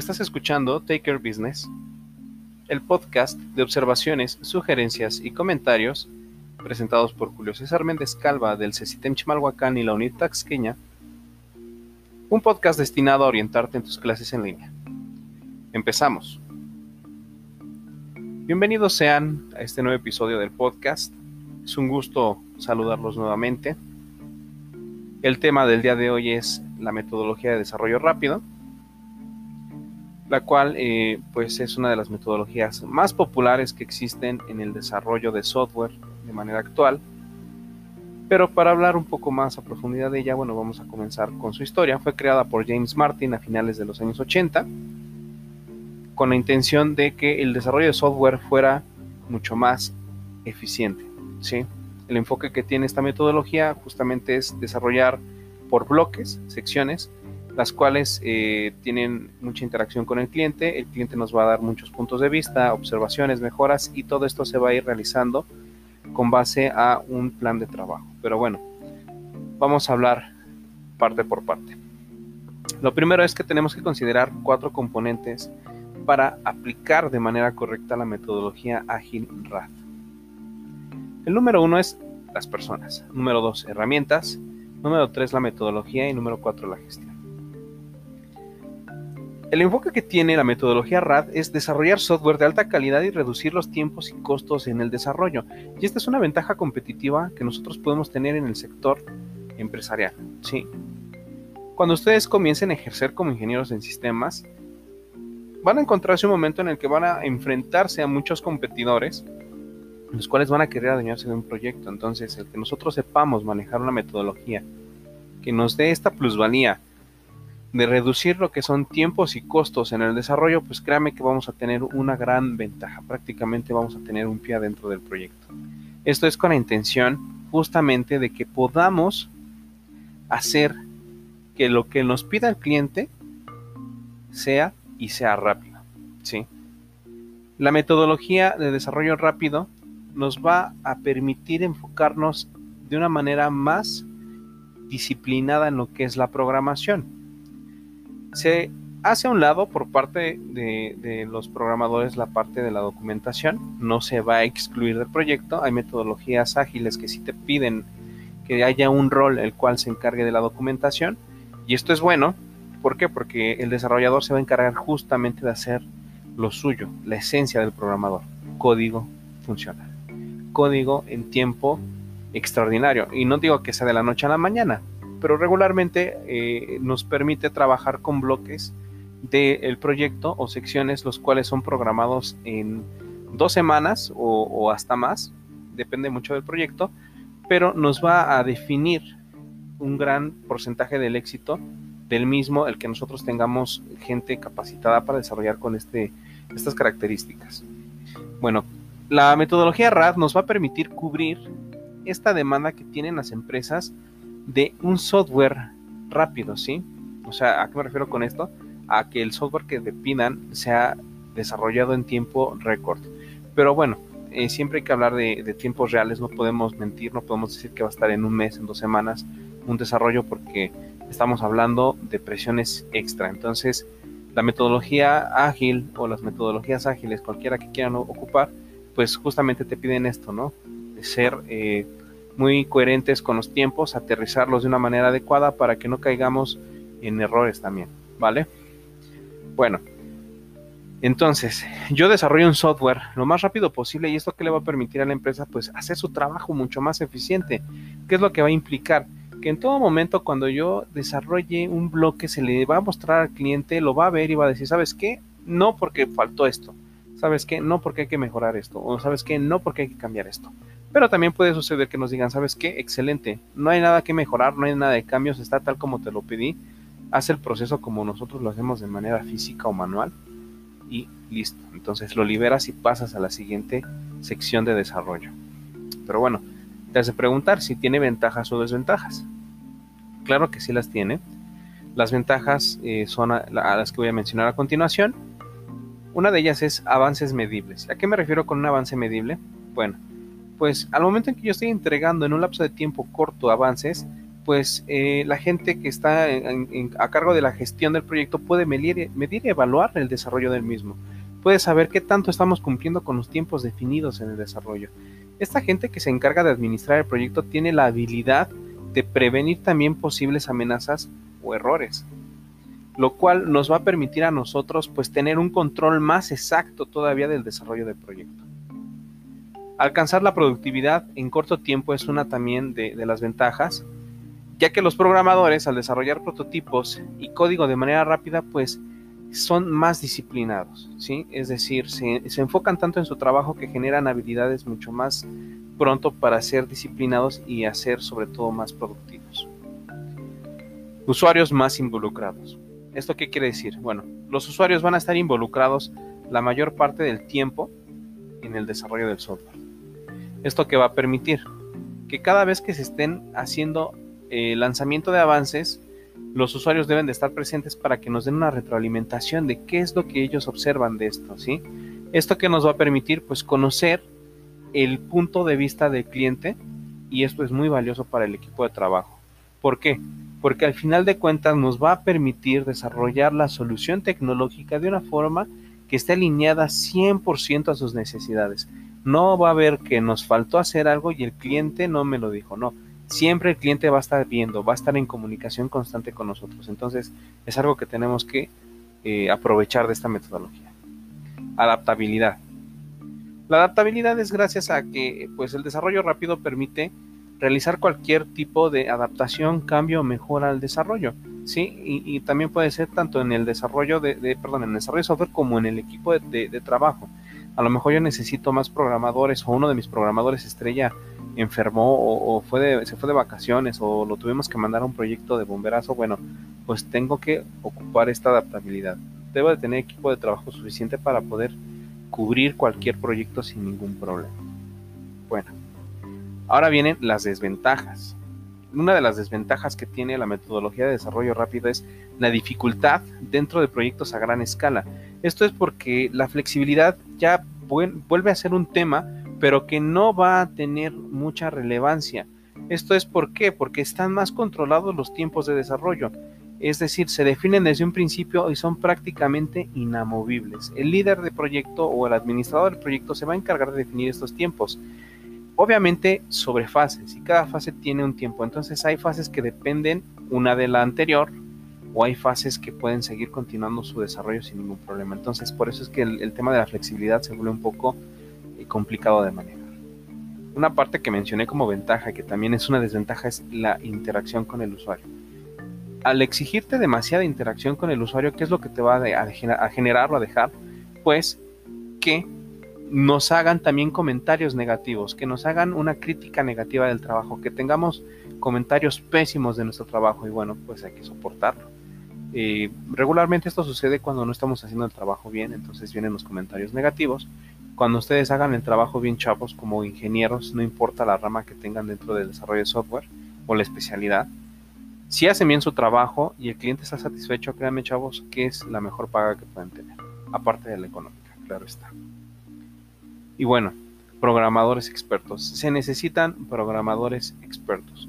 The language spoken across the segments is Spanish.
Estás escuchando Taker Business, el podcast de observaciones, sugerencias y comentarios presentados por Julio César Méndez Calva del CECITEM Chimalhuacán y la UNIT Taxqueña, un podcast destinado a orientarte en tus clases en línea. Empezamos. Bienvenidos sean a este nuevo episodio del podcast. Es un gusto saludarlos nuevamente. El tema del día de hoy es la metodología de desarrollo rápido, la cual eh, pues es una de las metodologías más populares que existen en el desarrollo de software de manera actual. Pero para hablar un poco más a profundidad de ella, bueno, vamos a comenzar con su historia. Fue creada por James Martin a finales de los años 80 con la intención de que el desarrollo de software fuera mucho más eficiente, ¿sí? El enfoque que tiene esta metodología justamente es desarrollar por bloques, secciones, las cuales eh, tienen mucha interacción con el cliente. El cliente nos va a dar muchos puntos de vista, observaciones, mejoras y todo esto se va a ir realizando con base a un plan de trabajo. Pero bueno, vamos a hablar parte por parte. Lo primero es que tenemos que considerar cuatro componentes para aplicar de manera correcta la metodología ágil RAD. El número uno es las personas. Número dos, herramientas. Número tres, la metodología. Y número cuatro, la gestión. El enfoque que tiene la metodología RAD es desarrollar software de alta calidad y reducir los tiempos y costos en el desarrollo. Y esta es una ventaja competitiva que nosotros podemos tener en el sector empresarial. Sí. Cuando ustedes comiencen a ejercer como ingenieros en sistemas, van a encontrarse un momento en el que van a enfrentarse a muchos competidores los cuales van a querer adueñarse de un proyecto. Entonces, el que nosotros sepamos manejar una metodología que nos dé esta plusvalía de reducir lo que son tiempos y costos en el desarrollo, pues créame que vamos a tener una gran ventaja. Prácticamente vamos a tener un pie dentro del proyecto. Esto es con la intención justamente de que podamos hacer que lo que nos pida el cliente sea y sea rápido. ¿sí? La metodología de desarrollo rápido nos va a permitir enfocarnos de una manera más disciplinada en lo que es la programación. Se hace a un lado por parte de, los programadores la parte de la documentación, no se va a excluir del proyecto, hay metodologías ágiles que sí te piden que haya un rol el cual se encargue de la documentación. Y esto es bueno, ¿por qué? Porque el desarrollador se va a encargar justamente de hacer lo suyo, la esencia del programador, código funcional. Código en tiempo extraordinario. Y no digo que sea de la noche a la mañana, pero regularmente eh, nos permite trabajar con bloques del proyecto o secciones los cuales son programados en dos semanas o, o hasta más, depende mucho del proyecto, pero nos va a definir un gran porcentaje del éxito del mismo el que nosotros tengamos gente capacitada para desarrollar con este, estas características. Bueno, la metodología RAD nos va a permitir cubrir esta demanda que tienen las empresas de un software rápido, ¿sí? O sea, ¿a qué me refiero con esto? A que el software que te pidan sea desarrollado en tiempo récord. Pero bueno, eh, siempre hay que hablar de, de, tiempos reales, no podemos mentir, no podemos decir que va a estar en un mes, en dos semanas, un desarrollo porque estamos hablando de presiones extra. Entonces, la metodología ágil o las metodologías ágiles, cualquiera que quieran ocupar, pues justamente te piden esto, ¿no? De ser eh, muy coherentes con los tiempos, aterrizarlos de una manera adecuada para que no caigamos en errores también, ¿vale? Bueno, entonces, yo desarrollo un software lo más rápido posible y esto que le va a permitir a la empresa, pues, hacer su trabajo mucho más eficiente. ¿Qué es lo que va a implicar? Que en todo momento cuando yo desarrolle un bloque se le va a mostrar al cliente, lo va a ver y va a decir, ¿sabes qué? No porque faltó esto. ¿sabes qué? No porque hay que mejorar esto, o ¿sabes qué? No porque hay que cambiar esto. Pero también puede suceder que nos digan, ¿sabes qué? Excelente, no hay nada que mejorar, no hay nada de cambios, está tal como te lo pedí, haz el proceso como nosotros lo hacemos de manera física o manual y listo. Entonces lo liberas y pasas a la siguiente sección de desarrollo. Pero bueno, te hace preguntar si tiene ventajas o desventajas. Claro que sí las tiene. Las ventajas eh, son a las que voy a mencionar a continuación una de ellas es avances medibles. ¿A qué me refiero con un avance medible? Bueno, pues al momento en que yo estoy entregando en un lapso de tiempo corto avances, pues eh, la gente que está a cargo de la gestión del proyecto puede medir, y evaluar el desarrollo del mismo. Puede saber qué tanto estamos cumpliendo con los tiempos definidos en el desarrollo. Esta gente que se encarga de administrar el proyecto tiene la habilidad de prevenir también posibles amenazas o errores, lo cual nos va a permitir a nosotros pues tener un control más exacto todavía del desarrollo del proyecto. Alcanzar la productividad en corto tiempo es una también de, las ventajas, ya que los programadores al desarrollar prototipos y código de manera rápida pues son más disciplinados, ¿sí? Es decir, se, se, enfocan tanto en su trabajo que generan habilidades mucho más pronto para ser disciplinados y hacer sobre todo más productivos. Usuarios más involucrados. ¿Esto qué quiere decir? Bueno, los usuarios van a estar involucrados la mayor parte del tiempo en el desarrollo del software. ¿Esto qué va a permitir? Que cada vez que se estén haciendo eh, lanzamiento de avances, los usuarios deben de estar presentes para que nos den una retroalimentación de qué es lo que ellos observan de esto, ¿sí? Esto que nos va a permitir pues conocer el punto de vista del cliente y esto es muy valioso para el equipo de trabajo. ¿Por qué? Porque al final de cuentas nos va a permitir desarrollar la solución tecnológica de una forma que esté alineada 100% a sus necesidades. No va a haber que nos faltó hacer algo y el cliente no me lo dijo, no. Siempre el cliente va a estar viendo, va a estar en comunicación constante con nosotros. Entonces es algo que tenemos que eh, aprovechar de esta metodología. Adaptabilidad. La adaptabilidad es gracias a que pues, el desarrollo rápido permite realizar cualquier tipo de adaptación, cambio o mejora al desarrollo. ¿sí? Y, también puede ser tanto en el desarrollo de, perdón, en el desarrollo de software como en el equipo de, trabajo. A lo mejor yo necesito más programadores o uno de mis programadores estrella enfermó o, fue se fue de vacaciones o lo tuvimos que mandar a un proyecto de bomberazo. Bueno, pues tengo que ocupar esta adaptabilidad. Debo de tener equipo de trabajo suficiente para poder cubrir cualquier proyecto sin ningún problema. Bueno, ahora vienen las desventajas. Una de las desventajas que tiene la metodología de desarrollo rápido es la dificultad dentro de proyectos a gran escala. Esto es porque la flexibilidad ya vuelve a ser un tema, pero que no va a tener mucha relevancia. Esto es por qué? Porque están más controlados los tiempos de desarrollo es decir, se definen desde un principio y son prácticamente inamovibles. El líder de proyecto o el administrador del proyecto se va a encargar de definir estos tiempos. Obviamente sobre fases y cada fase tiene un tiempo, entonces hay fases que dependen una de la anterior o hay fases que pueden seguir continuando su desarrollo sin ningún problema. Entonces por eso es que el, tema de la flexibilidad se vuelve un poco eh, complicado de manejar. Una parte que mencioné como ventaja, que también es una desventaja, es la interacción con el usuario al exigirte demasiada interacción con el usuario, ¿qué es lo que te va a, generar o a dejar? Pues que nos hagan también comentarios negativos, que nos hagan una crítica negativa del trabajo, que tengamos comentarios pésimos de nuestro trabajo y bueno, pues hay que soportarlo. Eh, regularmente esto sucede cuando no estamos haciendo el trabajo bien, entonces vienen los comentarios negativos. Cuando ustedes hagan el trabajo bien chavos como ingenieros, no importa la rama que tengan dentro del desarrollo de software o la especialidad, si hacen bien su trabajo y el cliente está satisfecho, créanme chavos, que es la mejor paga que pueden tener. Aparte de la económica, claro está. Y bueno, programadores expertos. Se necesitan programadores expertos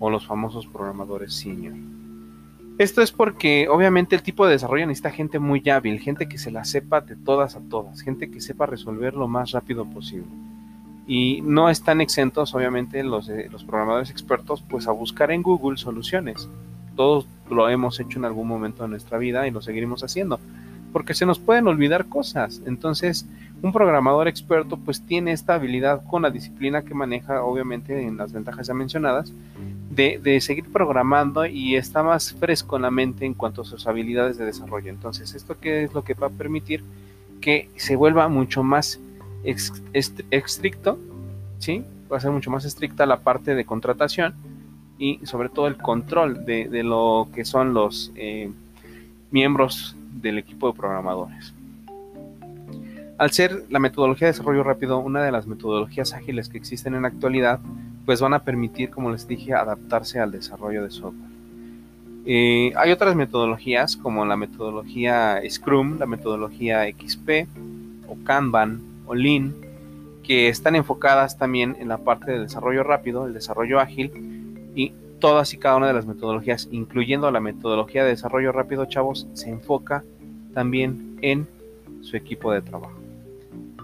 o los famosos programadores senior. Esto es porque obviamente el tipo de desarrollo necesita gente muy hábil, gente que se la sepa de todas a todas, gente que sepa resolver lo más rápido posible y no están exentos obviamente los, eh, los programadores expertos pues a buscar en Google soluciones. Todos lo hemos hecho en algún momento de nuestra vida y lo seguiremos haciendo porque se nos pueden olvidar cosas. Entonces, un programador experto pues tiene esta habilidad con la disciplina que maneja, obviamente en las ventajas ya mencionadas, de, seguir programando y está más fresco en la mente en cuanto a sus habilidades de desarrollo. Entonces, ¿esto qué es lo que va a permitir? Que se vuelva mucho más estricto, ¿sí? Va a ser mucho más estricta la parte de contratación y sobre todo el control de, lo que son los eh, miembros del equipo de programadores. Al ser la metodología de desarrollo rápido una de las metodologías ágiles que existen en la actualidad, pues van a permitir, como les dije, adaptarse al desarrollo de software. Eh, hay otras metodologías como la metodología Scrum, la metodología XP o Kanban o Lean, que están enfocadas también en la parte del desarrollo rápido, el desarrollo ágil, y todas y cada una de las metodologías, incluyendo la metodología de desarrollo rápido, chavos, se enfoca también en su equipo de trabajo.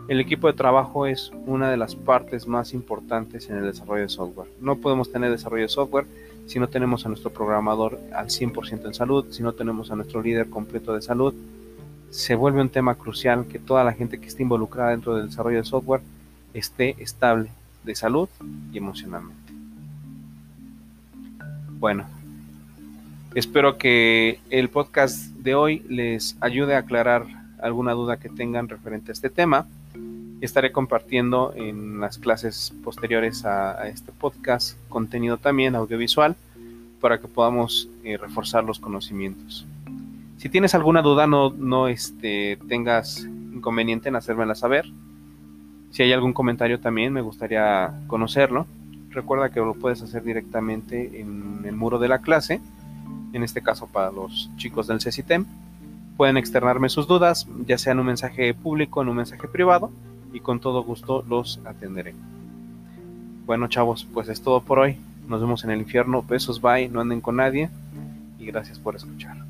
El equipo de trabajo es una de las partes más importantes en el desarrollo de software. No podemos tener desarrollo de software si no tenemos a nuestro programador al 100% en salud, si no tenemos a nuestro líder completo de salud. Se vuelve un tema crucial que toda la gente que esté involucrada dentro del desarrollo de software esté estable de salud y emocionalmente. Bueno, espero que el podcast de hoy les ayude a aclarar alguna duda que tengan referente a este tema. Estaré compartiendo en las clases posteriores a, este podcast contenido también audiovisual para que podamos eh, reforzar los conocimientos. Si tienes alguna duda, no, no este, tengas inconveniente en hacérmela saber. Si hay algún comentario también, me gustaría conocerlo. Recuerda que lo puedes hacer directamente en el muro de la clase, en este caso para los chicos del CECITEM. Pueden externarme sus dudas, ya sea en un mensaje público, o en un mensaje privado, y con todo gusto los atenderé. Bueno chavos, pues es todo por hoy. Nos vemos en el infierno. Besos, bye, no anden con nadie y gracias por escuchar.